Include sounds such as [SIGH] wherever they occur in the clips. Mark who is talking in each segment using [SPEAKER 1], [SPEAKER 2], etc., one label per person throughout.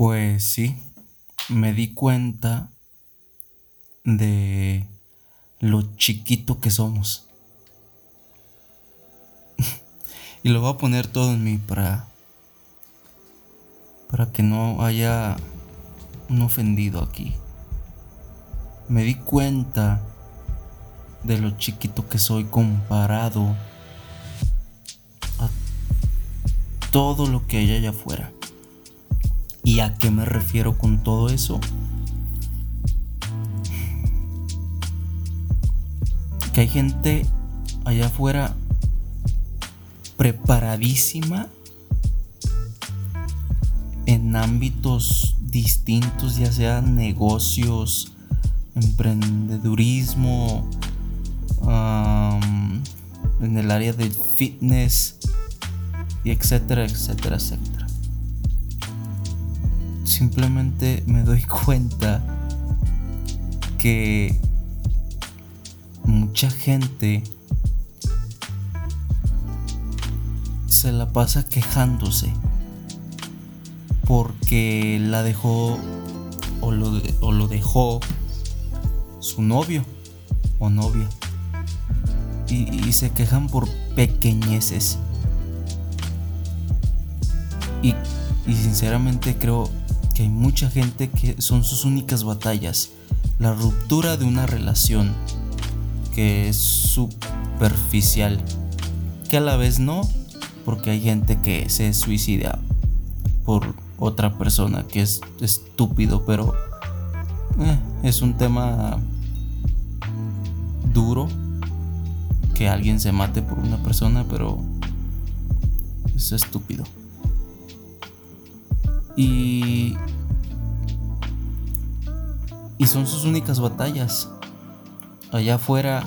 [SPEAKER 1] Pues sí, me di cuenta de lo chiquito que somos. [LAUGHS] y lo voy a poner todo en mí para para que no haya un ofendido aquí. Me di cuenta de lo chiquito que soy comparado a todo lo que hay allá afuera. ¿Y a qué me refiero con todo eso? Que hay gente allá afuera preparadísima en ámbitos distintos, ya sean negocios, emprendedurismo, en el área del fitness, y etcétera, etcétera, etcétera simplemente me doy cuenta que mucha gente se la pasa quejándose porque la dejó o lo, o lo dejó su novio o novia. Y, se quejan por pequeñeces. Y, y sinceramente creo hay mucha gente que son sus únicas batallas. La ruptura de una relación que es superficial, que a la vez no, porque hay gente que se suicida por otra persona que es estúpido, pero eh, es un tema duro que alguien se mate por una persona, pero es estúpido. Y y son sus únicas batallas. Allá afuera,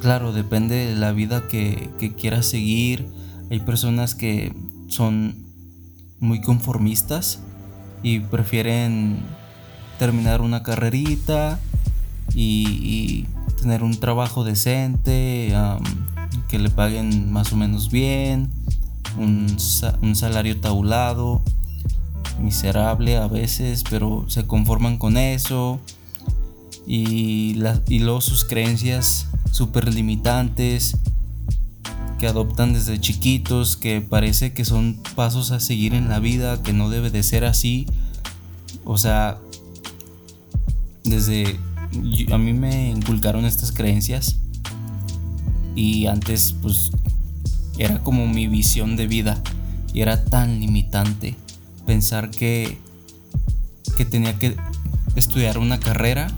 [SPEAKER 1] claro, depende de la vida que, que quieras seguir. Hay personas que son muy conformistas y prefieren terminar una carrerita y, tener un trabajo decente, que le paguen más o menos bien, un, un salario tabulado miserable a veces, pero se conforman con eso. Y, y luego sus creencias súper limitantes que adoptan desde chiquitos, que parece que son pasos a seguir en la vida, que no debe de ser así. O sea, desde... a mí me inculcaron estas creencias y antes pues era como mi visión de vida y era tan limitante pensar que, que tenía que estudiar una carrera.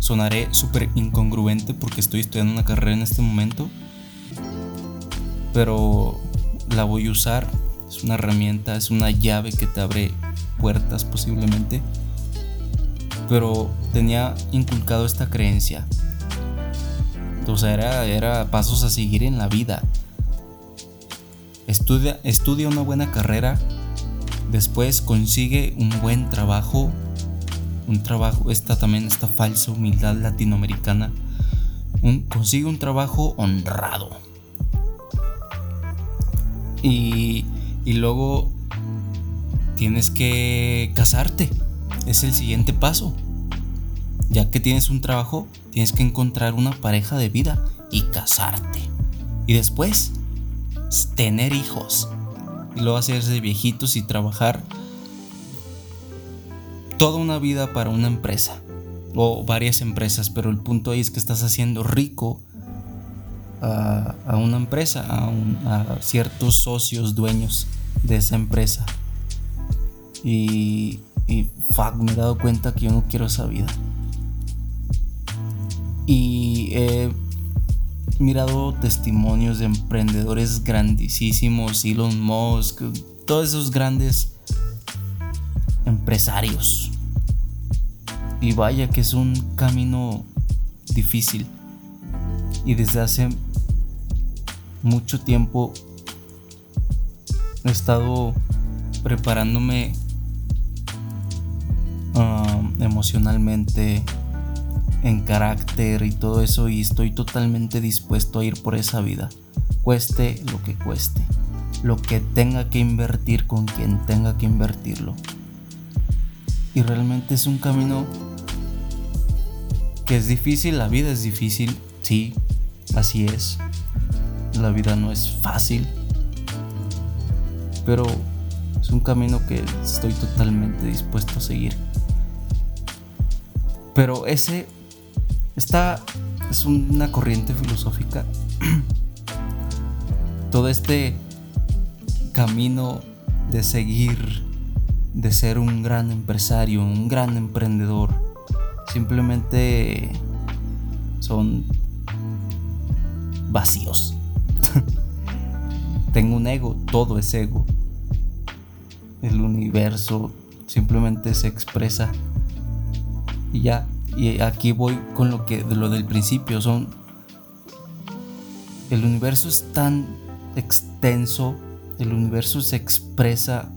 [SPEAKER 1] Sonaré súper incongruente porque estoy estudiando una carrera en este momento. Pero la voy a usar. Es una herramienta, es una llave que te abre puertas posiblemente. Pero tenía inculcado esta creencia. O sea, era, era pasos a seguir en la vida. Estudia, estudia una buena carrera Después consigue un buen trabajo, un trabajo, esta también esta falsa humildad latinoamericana, consigue un trabajo honrado. Y, y luego tienes que casarte, es el siguiente paso. Ya que tienes un trabajo, tienes que encontrar una pareja de vida y casarte. Y después, tener hijos y luego hacerse viejitos y trabajar toda una vida para una empresa o varias empresas, pero el punto ahí es que estás haciendo rico a, una empresa, a, ciertos socios dueños de esa empresa. Y, y fuck, me he dado cuenta que yo no quiero esa vida. Y mirado testimonios de emprendedores grandísimos, Elon Musk, todos esos grandes empresarios. Y vaya que es un camino difícil. Y desde hace mucho tiempo he estado preparándome ah, emocionalmente, en carácter y todo eso y estoy totalmente dispuesto a ir por esa vida, cueste lo que cueste. lo que tenga que invertir con quien tenga que invertirlo. Y realmente es un camino que es difícil, la vida es difícil, sí, así es. La vida no es fácil, pero es un camino que estoy totalmente dispuesto a seguir. Pero ese esta es una corriente filosófica. [CLEARS THROAT] Todo este camino de seguir, de ser un gran empresario, un gran emprendedor, simplemente son vacíos. [LAUGHS] Tengo un ego, todo es ego. El universo simplemente se expresa y ya y aquí voy con lo que de lo del principio son el universo es tan extenso, el universo se expresa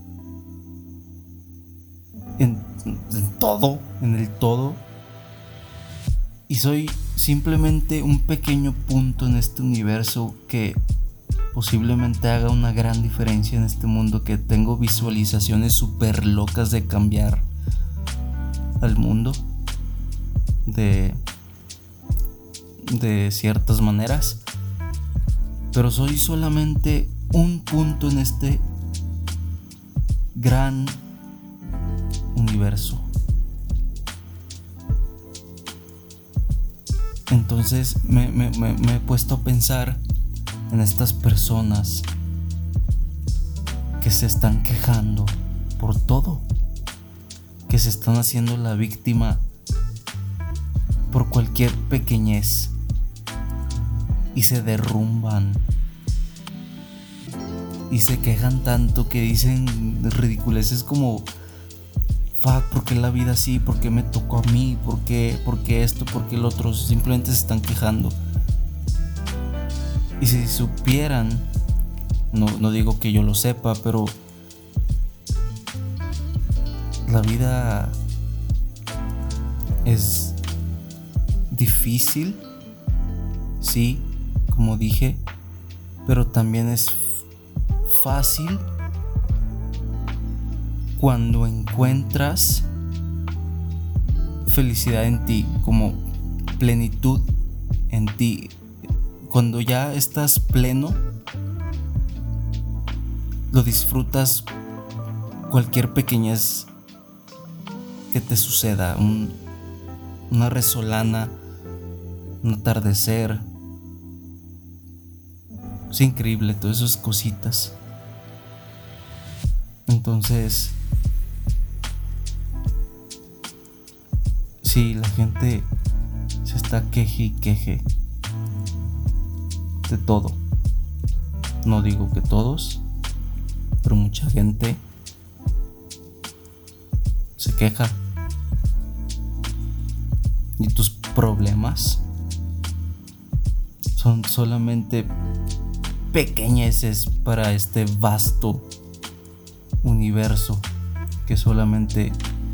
[SPEAKER 1] en, en todo, en el todo. Y soy simplemente un pequeño punto en este universo que posiblemente haga una gran diferencia en este mundo, que tengo visualizaciones súper locas de cambiar al mundo de, de ciertas maneras, pero soy solamente un punto en este gran universo. Entonces me, me, he puesto a pensar en estas personas que se están quejando por todo, que se están haciendo la víctima por cualquier pequeñez y se derrumban y se quejan tanto que dicen ridiculeces como fuck, ¿por qué la vida así? ¿Por qué me tocó a mí? ¿Por qué, ¿Por qué esto? ¿Por qué el otro? Simplemente se están quejando. Y si supieran, no, no digo que yo lo sepa, pero la vida es difícil, sí, como dije, pero también es fácil cuando encuentras felicidad en ti, como plenitud en ti. Cuando ya estás pleno, lo disfrutas cualquier pequeñez que te suceda, una resolana un atardecer. Es increíble todas esas cositas. Entonces, sí, la gente se está queje y queje de todo. No digo que todos, pero mucha gente se queja. Y tus problemas son solamente pequeñeces para este vasto universo que solamente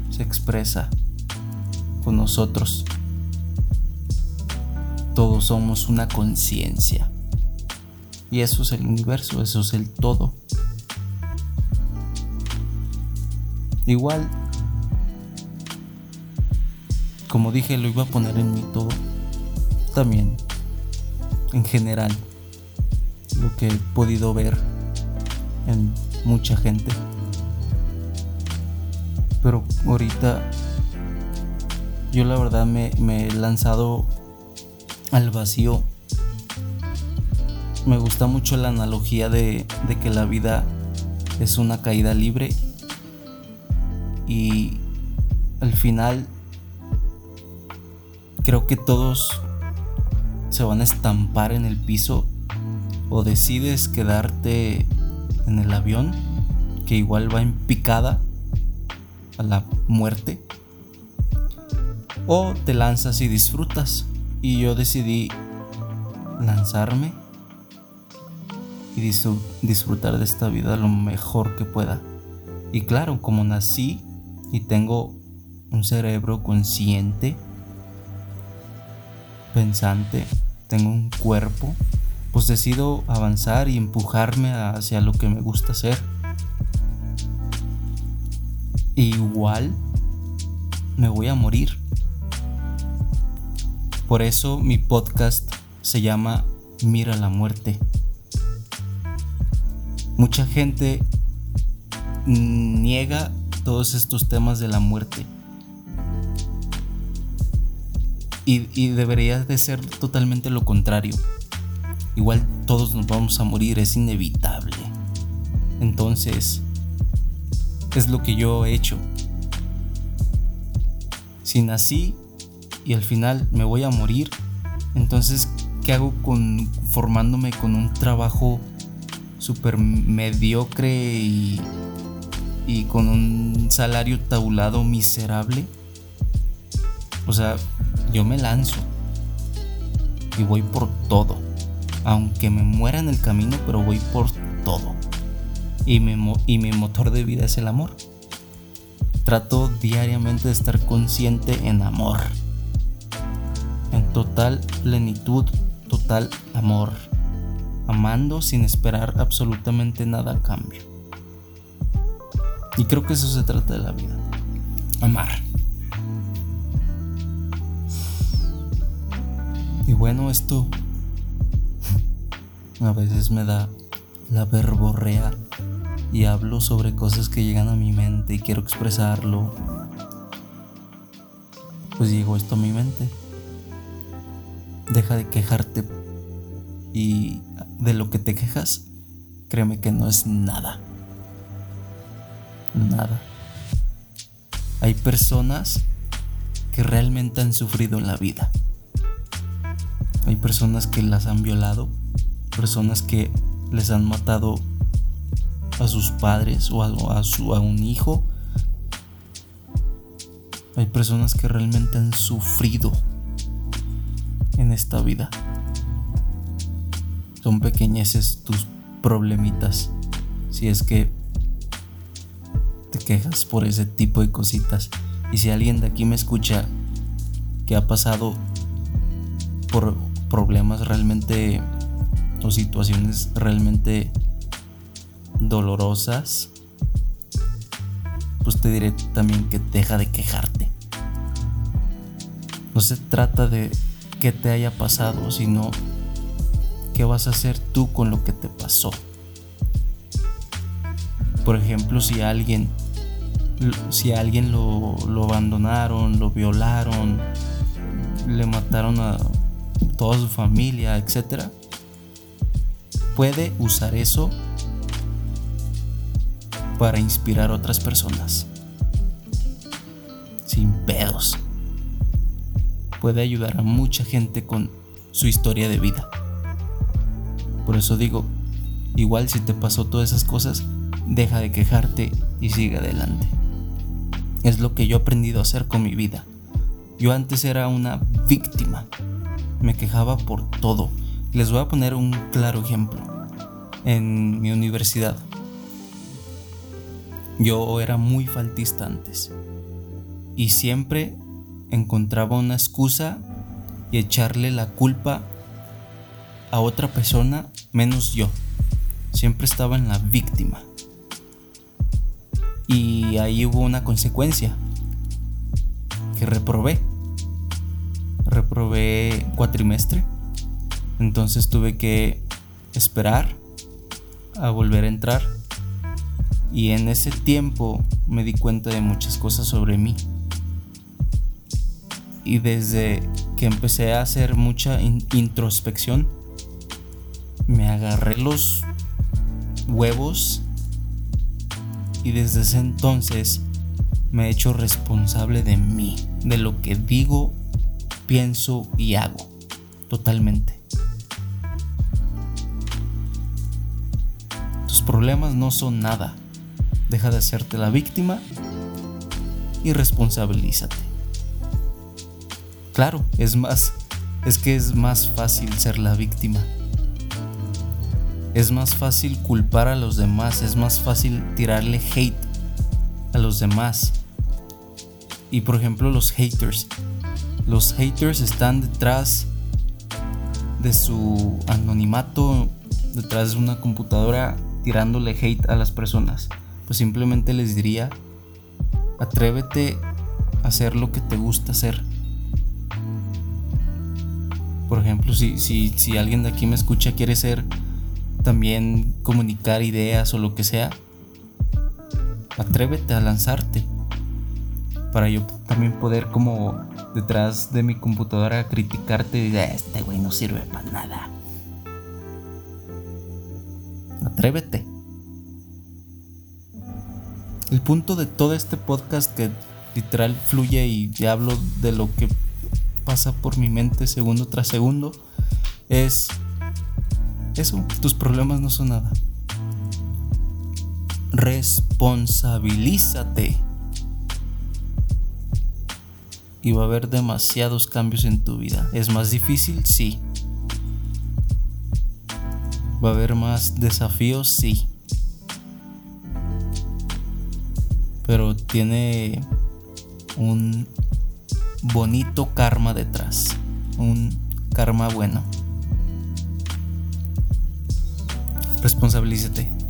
[SPEAKER 1] se expresa con nosotros. Todos somos una conciencia. Y eso es el universo, eso es el todo. Igual, como dije, lo iba a poner en mi todo. También en general lo que he podido ver en mucha gente. Pero ahorita yo la verdad me, he lanzado al vacío. Me gusta mucho la analogía de, que la vida es una caída libre y al final creo que todos se van a estampar en el piso o decides quedarte en el avión que igual va en picada a la muerte o te lanzas y disfrutas. Y yo decidí lanzarme y disfrutar de esta vida lo mejor que pueda. Y claro como nací y tengo un cerebro consciente pensante tengo un cuerpo pues decido avanzar y empujarme hacia lo que me gusta hacer. igual me voy a morir. Por eso mi podcast se llama Mira la muerte. Mucha gente niega todos estos temas de la muerte. Y, debería de ser totalmente lo contrario. Igual todos nos vamos a morir, es inevitable. Entonces, es lo que yo he hecho. Si nací y al final me voy a morir, entonces, ¿qué hago con formándome con un trabajo súper mediocre y, y con un salario tabulado miserable? O sea, yo me lanzo y voy por todo. Aunque me muera en el camino, pero voy por todo. Y mi, motor de vida es el amor. Trato diariamente de estar consciente en amor en total plenitud, total amor, amando sin esperar absolutamente nada a cambio. Y creo que eso se trata de la vida, amar. Bueno, esto a veces me da la verborrea y hablo sobre cosas que llegan a mi mente y quiero expresarlo. Pues digo esto a mi mente. Deja de quejarte y de lo que te quejas, créeme que no es nada. Nada. Hay personas que realmente han sufrido en la vida. Hay personas que las han violado, personas que les han matado a sus padres o a, a un hijo. Hay personas que realmente han sufrido en esta vida. Son pequeñeces tus problemitas. Si es que te quejas por ese tipo de cositas. Y si alguien de aquí me escucha que ha pasado por problemas realmente o situaciones realmente dolorosas, pues te diré también que deja de quejarte. No se trata de que te haya pasado, sino qué vas a hacer tú con lo que te pasó. Por ejemplo, si alguien si alguien lo, lo abandonaron, lo violaron, le mataron a toda su familia, etc. Puede usar eso para inspirar a otras personas. Sin pedos puede ayudar a mucha gente con su historia de vida. Por eso digo, igual si te pasó todas esas cosas, deja de quejarte y sigue adelante. Es lo que yo he aprendido a hacer con mi vida. Yo antes era una víctima. Me quejaba por todo. Les voy a poner un claro ejemplo. En mi universidad. Yo era muy faltista antes. Y siempre encontraba una excusa y echarle la culpa a otra persona menos yo. Siempre estaba en la víctima. Y ahí hubo una consecuencia. Que reprobé. Reprobé cuatrimestre. Entonces tuve que esperar a volver a entrar. Y en ese tiempo me di cuenta de muchas cosas sobre mí y desde que empecé a hacer mucha introspección, me agarré los huevos y desde ese entonces me he hecho responsable de mí, de lo que digo, pienso y hago, totalmente. Tus problemas no son nada. Deja de hacerte la víctima y responsabilízate. Claro, es más, es que es más fácil ser la víctima. Es más fácil culpar a los demás, es más fácil tirarle hate a los demás. Y por ejemplo los haters. Los haters están detrás de su anonimato detrás de una computadora tirándole hate a las personas. Pues simplemente les diría, atrévete a hacer lo que te gusta hacer. Por ejemplo, si, si, si alguien de aquí me escucha quiere ser también comunicar ideas o lo que sea, atrévete a lanzarte. Para yo también poder como detrás de mi computadora criticarte y decir, este güey no sirve para nada. Atrévete. El punto de todo este podcast que literal fluye y ya hablo de lo que pasa por mi mente segundo tras segundo es eso, tus problemas no son nada. Responsabilízate. Y va a haber demasiados cambios en tu vida. ¿Es más difícil? Sí. ¿Va a haber más desafíos? Sí. Pero tiene un bonito karma detrás. Un karma bueno. Responsabilízate.